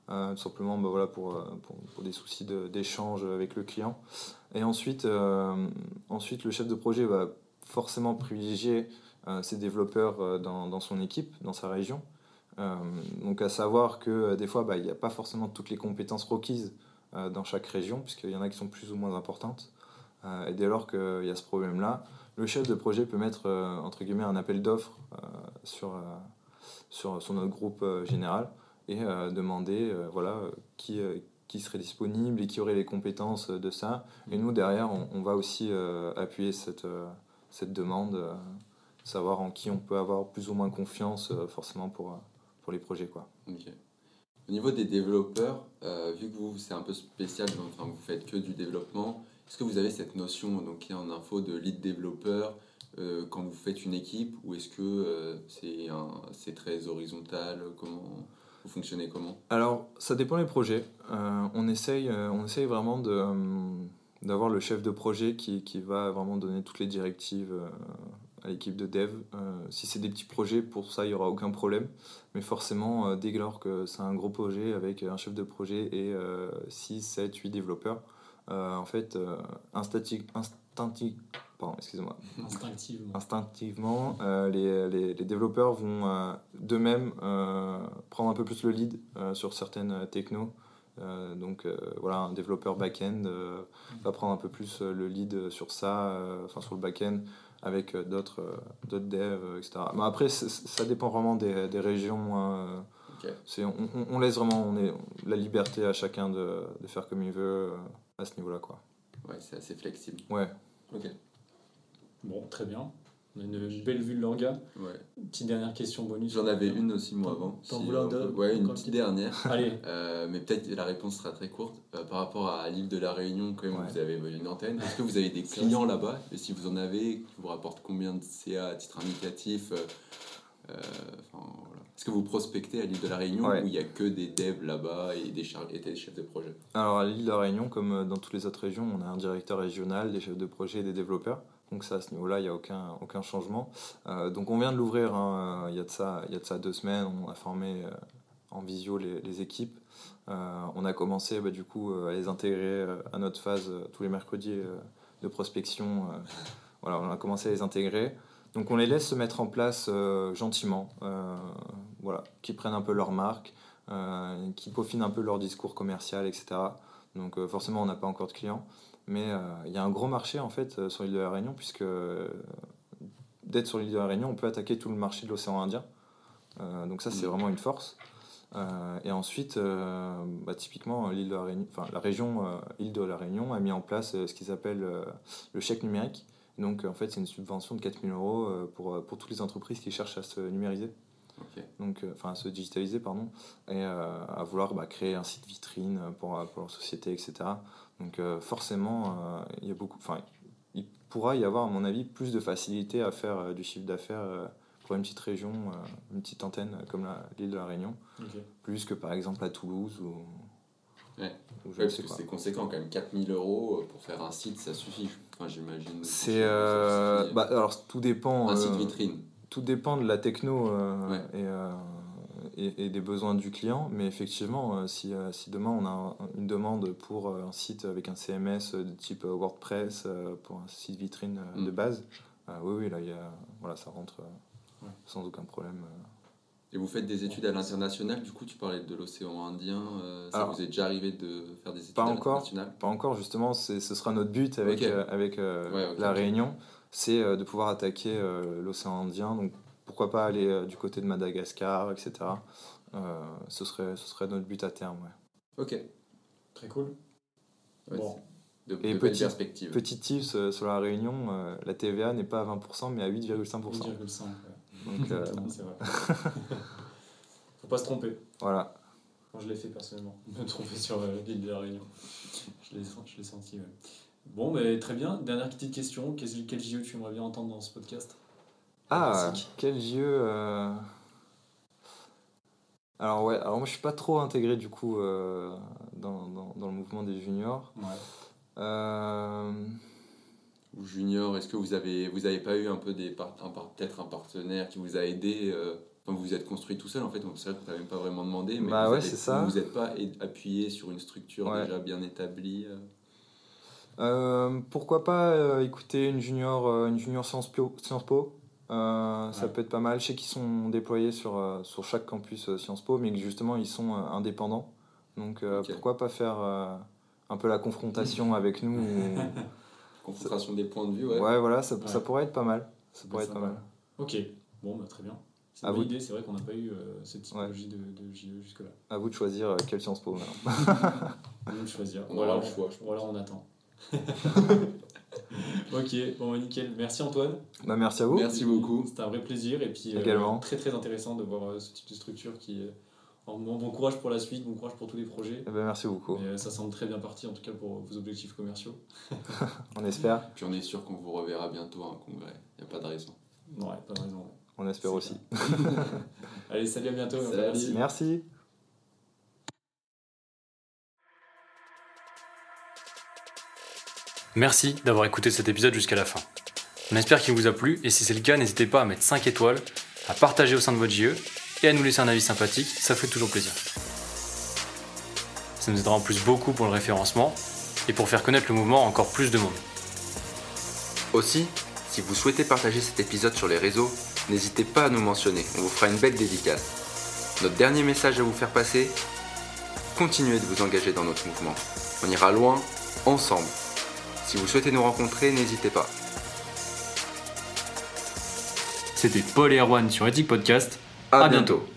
tout simplement bah, voilà, pour, des soucis d'échange avec le client. Et ensuite, ensuite, le chef de projet va forcément privilégier ses développeurs dans, son équipe, dans sa région. Donc, à savoir que des fois, bah, il n'y a pas forcément toutes les compétences requises dans chaque région, puisqu'il y en a qui sont plus ou moins importantes. Euh, et dès lors qu'il y a ce problème-là, le chef de projet peut mettre euh, entre guillemets un appel d'offres euh, sur, sur, sur notre groupe général et demander voilà, qui, qui serait disponible et qui aurait les compétences de ça. Et nous, derrière, on, va aussi appuyer cette, cette demande, savoir en qui on peut avoir plus ou moins confiance forcément pour, pour les projets. Quoi. Au niveau des développeurs, vu que vous, c'est un peu spécial, donc, enfin, vous faites que du développement, est-ce que vous avez cette notion, donc qui est en info, de lead développeur euh, quand vous faites une équipe, ou est-ce que euh, c'est, très horizontal Comment vous fonctionnez comment? Alors, ça dépend des projets. Euh, on, essaye, on essaye vraiment d'avoir le chef de projet qui, qui va vraiment donner toutes les directives à l'équipe de dev. Si c'est des petits projets, pour ça, il n'y aura aucun problème. Mais forcément, dès lors que c'est un gros projet avec un chef de projet et euh, 6, 7, 8 développeurs, en fait, euh, instati- instincti- pardon, excusez-moi, Instinctivement. instinctivement, euh, les, les- les développeurs vont euh, d'eux-mêmes euh, prendre un peu plus le lead euh, sur certaines euh, technos. Euh, donc euh, voilà, un développeur back-end euh, va prendre un peu plus euh, le lead sur ça, euh, enfin sur le back-end, avec euh, d'autres euh, d'autres devs, euh, etc. Mais après, ça dépend vraiment des, des régions. hein. C'est- on, laisse vraiment on est, la liberté à chacun de, de faire comme il veut euh, à ce niveau-là. Quoi. Ouais, c'est assez flexible. Ouais. Ok. Bon, très bien. On a une belle vue de l'orga. Ouais. Petite dernière question bonus. J'en avais une aussi moi avant. T'en si voulais on un peut- deux Ouais, une petite dernière. Allez, Euh, mais peut-être la réponse sera très courte. Euh, par rapport à l'île de la Réunion, quand même, Ouais. vous avez une antenne. Est-ce que vous avez des clients là-bas? Et si vous en avez, qui vous rapportent combien de CA à titre indicatif euh, euh. Est-ce que vous prospectez à l'île de la Réunion Ouais. où il n'y a que des devs là-bas et des, et des chefs de projet Alors à l'île de la Réunion, comme euh, dans toutes les autres régions, on a un directeur régional, des chefs de projet et des développeurs. Donc ça, à ce niveau-là, il n'y a aucun, aucun changement. Euh, donc on vient de l'ouvrir, hein, euh, il y, a de ça- il y a de ça deux semaines, on a formé euh, en visio les, les équipes. Euh, on a commencé bah, du coup à les intégrer à notre phase tous les mercredis de prospection. voilà, on a commencé à les intégrer. Donc on les laisse se mettre en place euh, gentiment, euh, voilà, qui prennent un peu leur marque, euh, qui peaufinent un peu leur discours commercial, etc. Donc forcément on n'a pas encore de clients, mais il y a un gros marché en fait sur l'île de la Réunion, puisque d'être sur l'île de la Réunion, on peut attaquer tout le marché de l'océan Indien. Donc ça c'est vraiment une force. Et ensuite, bah, typiquement, l'île de la Réunion, la région île de la Réunion a mis en place ce qu'ils appellent le chèque numérique. Donc, en fait, c'est une subvention de 4000 euros euh, pour, euh, pour toutes les entreprises qui cherchent à se numériser, donc, euh, enfin à se digitaliser, pardon, et euh, à vouloir bah, créer un site vitrine pour, euh, pour leur société, etc. Donc, euh, forcément, euh, il y a beaucoup, enfin, il pourra y avoir, à mon avis, plus de facilité à faire euh, du chiffre d'affaires euh, pour une petite région, euh, une petite antenne comme l'île de la Réunion, plus que par exemple à Toulouse ou. Ouais. parce que c'est conséquent quand même. 4000 euros euh, pour faire un site, ça suffit. Enfin, j'imagine. C'est. euh, suffit. bah, alors tout dépend. un site euh, vitrine. tout dépend de la techno Ouais. et, et, et des besoins du client, mais effectivement, euh, si, euh, si demain on a un- une demande pour euh, un site avec un CMS de type WordPress, pour un site vitrine euh, Mm. de base, oui, oui, là, il y a, voilà, ça rentre Ouais. sans aucun problème. Et vous faites des études à l'international, du coup, tu parlais de l'océan Indien. euh, ça Alors, vous est déjà arrivé de faire des études pas à encore. l'international Pas encore, justement, c'est- ce sera notre but avec, euh, avec euh, Ouais, la. Réunion, c'est euh, de pouvoir attaquer euh, l'océan Indien, donc pourquoi pas aller euh, du côté de Madagascar, etc. Euh, ce, serait, ce serait notre but à terme. ouais. Ok. Très cool. Ouais, Bon. De, Et de petit- perspectives. Petit tips euh, sur la Réunion, euh, la TVA n'est pas à 20% mais à 8,5%. 1,5. Donc euh, c'est vrai. Faut pas se tromper. voilà. Moi, je l'ai fait personnellement. Me tromper sur euh, l'île de la Réunion. Je l'ai je l'ai senti, ouais. Bon, mais très bien. Dernière petite question. Quel, quel JE tu aimerais bien entendre dans ce podcast? Ah, quel jeu euh, Alors ouais, alors moi je suis pas trop intégré du coup euh, dans, dans, dans le mouvement des juniors. Ouais. Euh, Ou junior, est-ce que vous avez, vous avez pas eu un peu des peut-être un partenaire qui vous a aidé euh, enfin, vous vous êtes construit tout seul en fait, donc c'est vrai qu'on t'a même pas vraiment demandé, mais Bah vous ouais, n'êtes pas appuyé sur une structure Ouais. déjà bien établie. euh. euh, pourquoi pas écouter une junior, une junior Sciences Po, Sciences Po Ça peut être pas mal. Je sais qu'ils sont déployés sur, sur chaque campus Sciences Po, mais que justement ils sont indépendants. Donc pourquoi pas faire un peu la confrontation avec nous ou- Concentration des points de vue, ouais. Ouais, voilà, ça, ça pourrait être pas mal. Ça pourrait Ouais, être pas mal. Ok. Bon, bah, très bien. C'est À une bonne vous. idée. C'est vrai qu'on n'a pas eu euh, cette typologie de, de JE jusque-là. À vous de choisir euh, quel Sciences Po maintenant. À nous de choisir. On Voilà, le choix. Voilà, on attend. ok, bon, bah, nickel. Merci Antoine. Bah, merci à vous. Merci beaucoup. C'était un vrai plaisir et puis euh, Également. très très intéressant de voir euh, ce type de structure qui. Alors, bon, bon courage pour la suite, bon courage pour tous les projets. Eh ben, merci beaucoup. Euh, ça semble très bien parti en tout cas pour vos objectifs commerciaux. On espère. Puis on est sûr qu'on vous reverra bientôt à un congrès. Il n'y a pas de raison. Non, ouais, pas de raison. On espère aussi. Allez, salut, à bientôt. Salut. Merci. Merci. Merci d'avoir écouté cet épisode jusqu'à la fin. On espère qu'il vous a plu et si c'est le cas, n'hésitez pas à mettre 5 étoiles, à partager au sein de votre JE et à nous laisser un avis sympathique, ça fait toujours plaisir. Ça nous aidera en plus beaucoup pour le référencement et pour faire connaître le mouvement à encore plus de monde. Aussi, si vous souhaitez partager cet épisode sur les réseaux, n'hésitez pas à nous mentionner, on vous fera une belle dédicace. Notre dernier message à vous faire passer, continuez de vous engager dans notre mouvement. On ira loin, ensemble. Si vous souhaitez nous rencontrer, n'hésitez pas. C'était Paul et Erwan sur Ethic Podcast. À, À bientôt. bientôt.